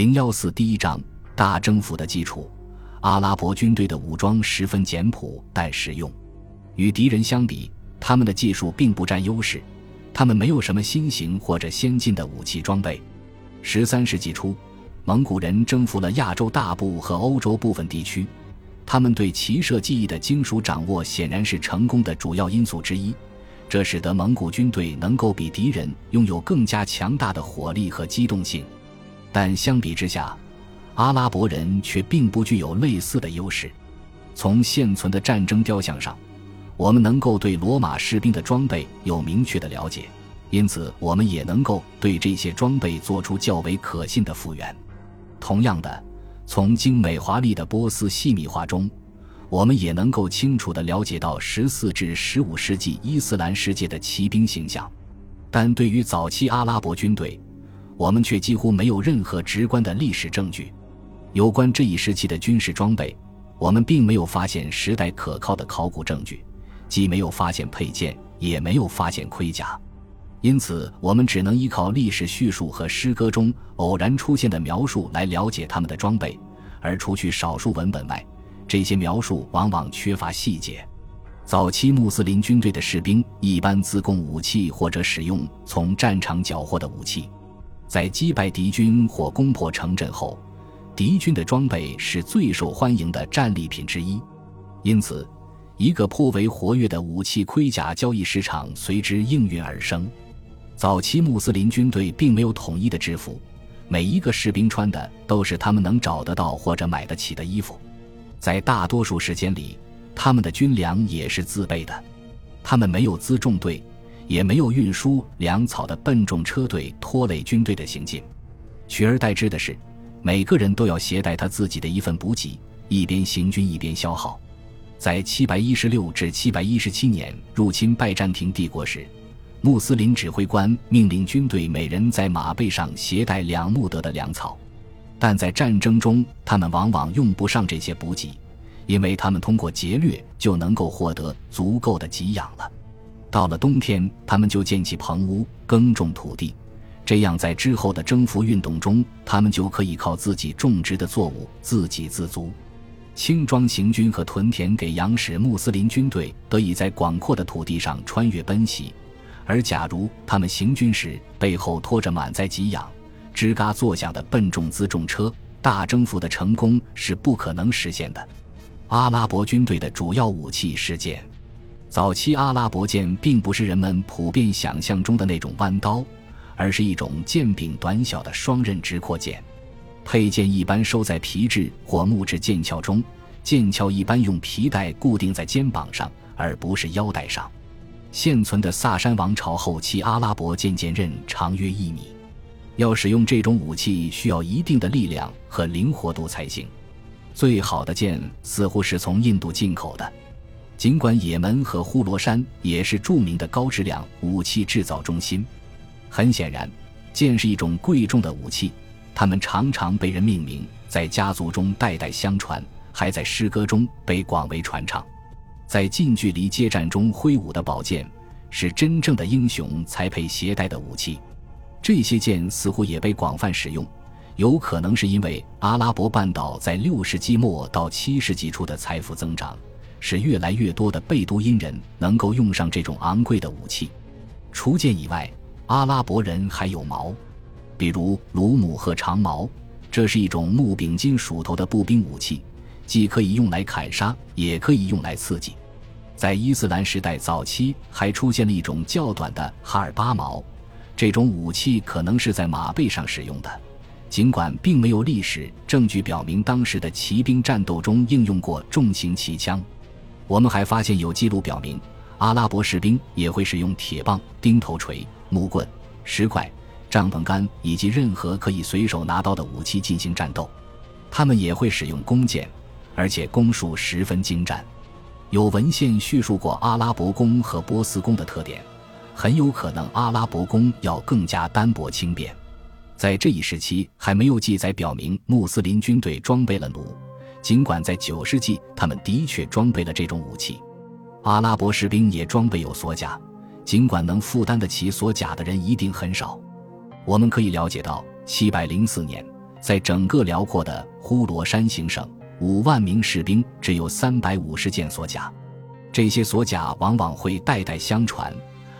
零幺四第一章大征服的基础。阿拉伯军队的武装十分简朴但实用，与敌人相比，他们的技术并不占优势，他们没有什么新型或者先进的武器装备。十三世纪初，蒙古人征服了亚洲大部和欧洲部分地区，他们对骑射技艺的精熟掌握显然是成功的主要因素之一，这使得蒙古军队能够比敌人拥有更加强大的火力和机动性。但相比之下，阿拉伯人却并不具有类似的优势。从现存的战争雕像上，我们能够对罗马士兵的装备有明确的了解，因此我们也能够对这些装备做出较为可信的复原。同样的，从精美华丽的波斯细密画中，我们也能够清楚地了解到十四至十五世纪伊斯兰世界的骑兵形象。但对于早期阿拉伯军队，我们却几乎没有任何直观的历史证据。有关这一时期的军事装备，我们并没有发现时代可靠的考古证据，既没有发现佩剑，也没有发现盔甲，因此我们只能依靠历史叙述和诗歌中偶然出现的描述来了解他们的装备。而除去少数文本外，这些描述往往缺乏细节。早期穆斯林军队的士兵一般自贡武器或者使用从战场缴获的武器，在击败敌军或攻破城镇后。敌军的装备是最受欢迎的战利品之一，因此，一个颇为活跃的武器盔甲交易市场随之应运而生。早期穆斯林军队并没有统一的制服，每一个士兵穿的都是他们能找得到或者买得起的衣服。在大多数时间里，他们的军粮也是自备的。他们没有辎重队，也没有运输粮草的笨重车队拖累军队的行进，取而代之的是。每个人都要携带他自己的一份补给，一边行军一边消耗。在七百一十六至七百一十七年入侵拜占庭帝国时，穆斯林指挥官命令军队每人在马背上携带两木德的粮草，但在战争中，他们往往用不上这些补给，因为他们通过劫掠就能够获得足够的给养了。到了冬天，他们就建起棚屋，耕种土地。这样，在之后的征服运动中，他们就可以靠自己种植的作物自给自足。轻装行军和屯田给养使穆斯林军队得以在广阔的土地上穿越奔袭，而假如他们行军时背后拖着满载给养、吱嘎作响的笨重辎重车，大征服的成功是不可能实现的。阿拉伯军队的主要武器是剑。早期阿拉伯剑并不是人们普遍想象中的那种弯刀。而是一种剑柄短小的双刃直阔剑，佩剑一般收在皮质或木质剑鞘中，剑鞘一般用皮带固定在肩膀上，而不是腰带上。现存的萨珊王朝后期阿拉伯剑剑刃长约一米，要使用这种武器需要一定的力量和灵活度才行。最好的剑似乎是从印度进口的，尽管也门和呼罗珊也是著名的高质量武器制造中心。很显然，剑是一种贵重的武器，它们常常被人命名，在家族中代代相传，还在诗歌中被广为传唱。在近距离接战中挥舞的宝剑，是真正的英雄才配携带的武器。这些剑似乎也被广泛使用，有可能是因为阿拉伯半岛在六世纪末到七世纪初的财富增长，使越来越多的贝都因人能够用上这种昂贵的武器。除剑以外，阿拉伯人还有矛，比如鲁姆赫长矛，这是一种木柄金属头的步兵武器，既可以用来砍杀，也可以用来刺激。在伊斯兰时代早期，还出现了一种较短的哈尔巴矛，这种武器可能是在马背上使用的，尽管并没有历史证据表明当时的骑兵战斗中应用过重型骑枪。我们还发现有记录表明，阿拉伯士兵也会使用铁棒、钉头锤。木棍、石块、帐篷杆以及任何可以随手拿到的武器进行战斗，他们也会使用弓箭，而且弓术十分精湛。有文献叙述过阿拉伯弓和波斯弓的特点，很有可能阿拉伯弓要更加单薄轻便。在这一时期，还没有记载表明穆斯林军队装备了弩，尽管在九世纪他们的确装备了这种武器。阿拉伯士兵也装备有锁甲。尽管能负担得起锁甲的人一定很少，我们可以了解到，七百零四年，在整个辽阔的呼罗山行省，五万名士兵只有三百五十件锁甲，这些锁甲往往会代代相传，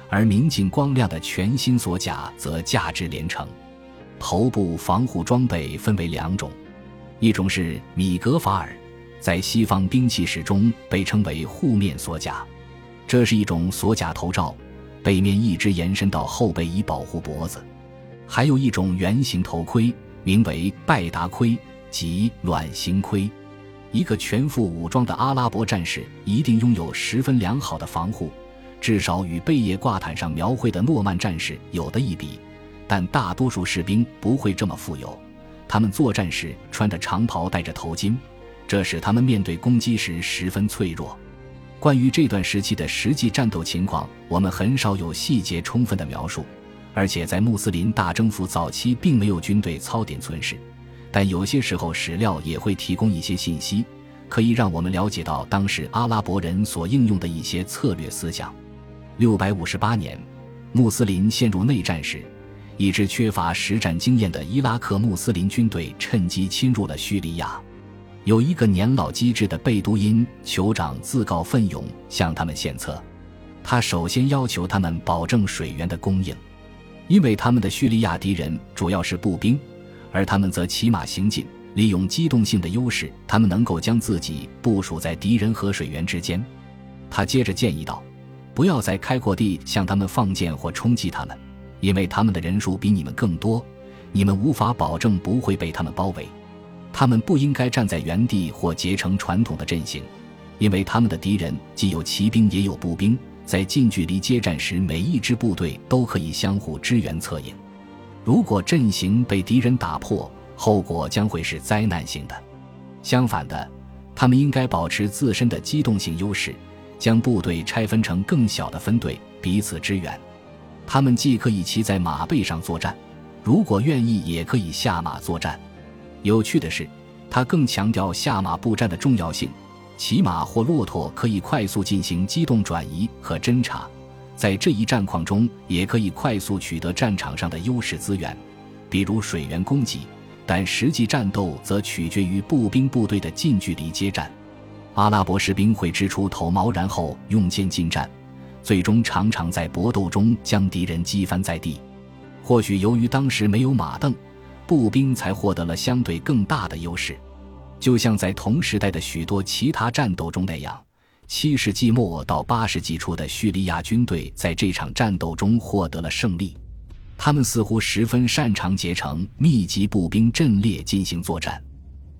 而明净光亮的全新锁甲则价值连城。头部防护装备分为两种，一种是米格法尔，在西方兵器史中被称为护面锁甲，这是一种锁甲头罩，背面一直延伸到后背以保护脖子；还有一种圆形头盔。名为拜达盔及卵形盔，一个全副武装的阿拉伯战士一定拥有十分良好的防护，至少与贝叶挂毯上描绘的诺曼战士有的一比。但大多数士兵不会这么富有，他们作战时穿着长袍，戴着头巾，这使他们面对攻击时十分脆弱。关于这段时期的实际战斗情况，我们很少有细节充分的描述。而且在穆斯林大征服早期，并没有军队操点存世，但有些时候史料也会提供一些信息，可以让我们了解到当时阿拉伯人所应用的一些策略思想。六百五十八年，穆斯林陷入内战时，一支缺乏实战经验的伊拉克穆斯林军队趁机侵入了叙利亚。有一个年老机智的贝都因酋长自告奋勇向他们献策，他首先要求他们保证水源的供应。因为他们的叙利亚敌人主要是步兵，而他们则骑马行进，利用机动性的优势，他们能够将自己部署在敌人和水源之间。他接着建议道：“不要在开阔地向他们放箭或冲击他们，因为他们的人数比你们更多，你们无法保证不会被他们包围。他们不应该站在原地或结成传统的阵型，因为他们的敌人既有骑兵也有步兵。”在近距离接战时，每一支部队都可以相互支援策应。如果阵型被敌人打破，后果将会是灾难性的。相反的，他们应该保持自身的机动性优势，将部队拆分成更小的分队，彼此支援。他们既可以骑在马背上作战，如果愿意，也可以下马作战。有趣的是，他更强调下马步战的重要性。骑马或骆驼可以快速进行机动转移和侦察，在这一战况中，也可以快速取得战场上的优势资源，比如水源供给。但实际战斗则取决于步兵部队的近距离接战。阿拉伯士兵会支出头毛，然后用剑近战，最终常常在搏斗中将敌人击翻在地。或许由于当时没有马镫，步兵才获得了相对更大的优势。就像在同时代的许多其他战斗中那样，七世纪末到八世纪初的叙利亚军队在这场战斗中获得了胜利。他们似乎十分擅长结成密集步兵阵列进行作战。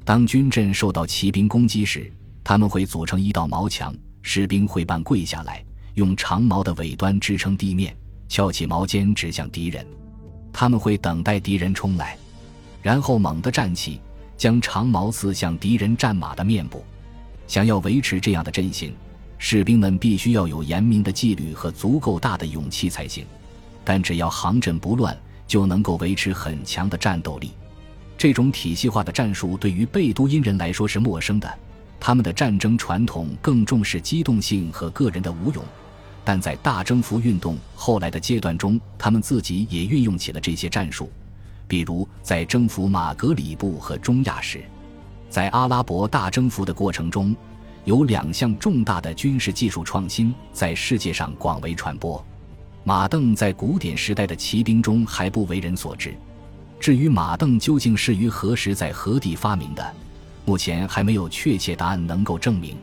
当军阵受到骑兵攻击时，他们会组成一道毛墙，士兵会半跪下来，用长矛的尾端支撑地面，翘起矛尖指向敌人。他们会等待敌人冲来，然后猛地站起。将长矛刺向敌人战马的面部。想要维持这样的阵型，士兵们必须要有严明的纪律和足够大的勇气才行。但只要行阵不乱，就能够维持很强的战斗力。这种体系化的战术对于贝都因人来说是陌生的，他们的战争传统更重视机动性和个人的武勇。但在大征服运动后来的阶段中，他们自己也运用起了这些战术。比如，在征服马格里布和中亚时，在阿拉伯大征服的过程中，有两项重大的军事技术创新在世界上广为传播。马镫在古典时代的骑兵中还不为人所知。至于马镫究竟是于何时在何地发明的，目前还没有确切答案能够证明。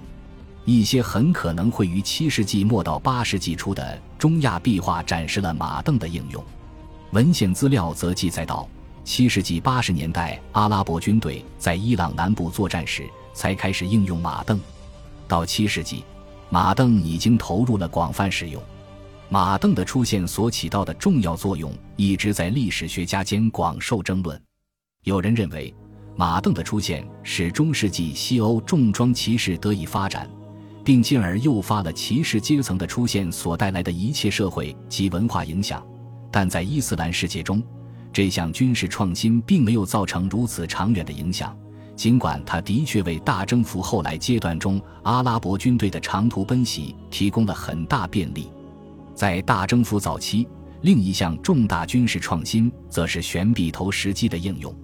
一些很可能会于七世纪末到八世纪初的中亚壁画展示了马镫的应用。文献资料则记载到。七世纪八十年代，阿拉伯军队在伊朗南部作战时才开始应用马镫。到七世纪，马镫已经投入了广泛使用。马镫的出现所起到的重要作用，一直在历史学家间广受争论。有人认为，马镫的出现使中世纪西欧重装骑士得以发展，并进而诱发了骑士阶层的出现所带来的一切社会及文化影响。但在伊斯兰世界中，这项军事创新并没有造成如此长远的影响，尽管它的确为大征服后来阶段中阿拉伯军队的长途奔袭提供了很大便利。在大征服早期，另一项重大军事创新则是悬臂投石机的应用。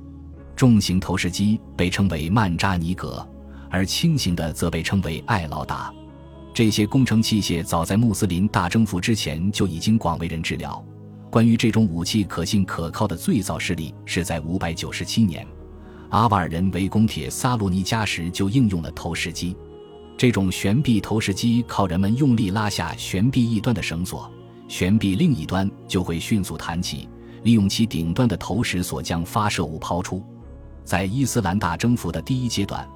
重型投石机被称为曼扎尼格，而轻型的则被称为艾劳达。这些工程器械早在穆斯林大征服之前就已经广为人知了。关于这种武器可信可靠的最早事例是在597年，阿瓦尔人围攻铁萨罗尼加时就应用了投石机。这种悬臂投石机靠人们用力拉下悬臂一端的绳索，悬臂另一端就会迅速弹起，利用其顶端的投石所将发射物抛出。在伊斯兰大征服的第一阶段，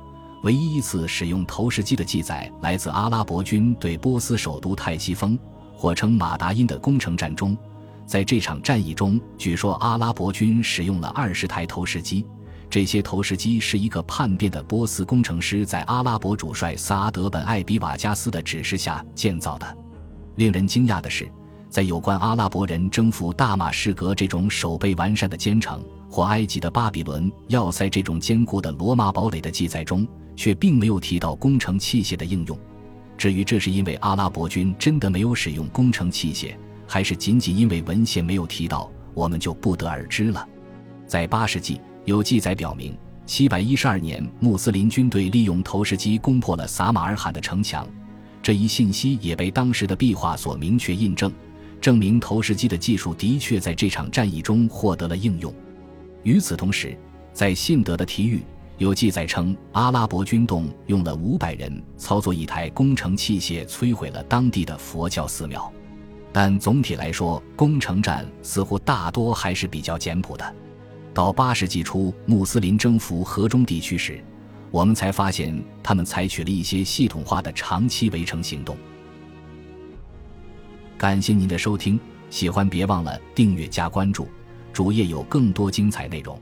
唯一一次使用投石机的记载来自阿拉伯军对波斯首都泰西峰（或称马达因）的攻城战中。在这场战役中，据说阿拉伯军使用了二十台投石机。这些投石机是一个叛变的波斯工程师在阿拉伯主帅萨阿德本艾比瓦加斯的指示下建造的。令人惊讶的是，在有关阿拉伯人征服大马士革这种守备完善的坚城。或埃及的巴比伦要塞这种坚固的罗马堡垒的记载中，却并没有提到工程器械的应用。至于这是因为阿拉伯军真的没有使用工程器械，还是仅仅因为文献没有提到，我们就不得而知了。在八世纪，有记载表明，七百一十二年，穆斯林军队利用投石机攻破了撒马尔罕的城墙。这一信息也被当时的壁画所明确印证，证明投石机的技术的确在这场战役中获得了应用。与此同时，在信德的体育有记载称，阿拉伯军动用了五百人操作一台工程器械，摧毁了当地的佛教寺庙。但总体来说，攻城战似乎大多还是比较简朴的。到八世纪初，穆斯林征服河中地区时，我们才发现他们采取了一些系统化的长期围城行动。感谢您的收听，喜欢别忘了订阅加关注。主页有更多精彩内容。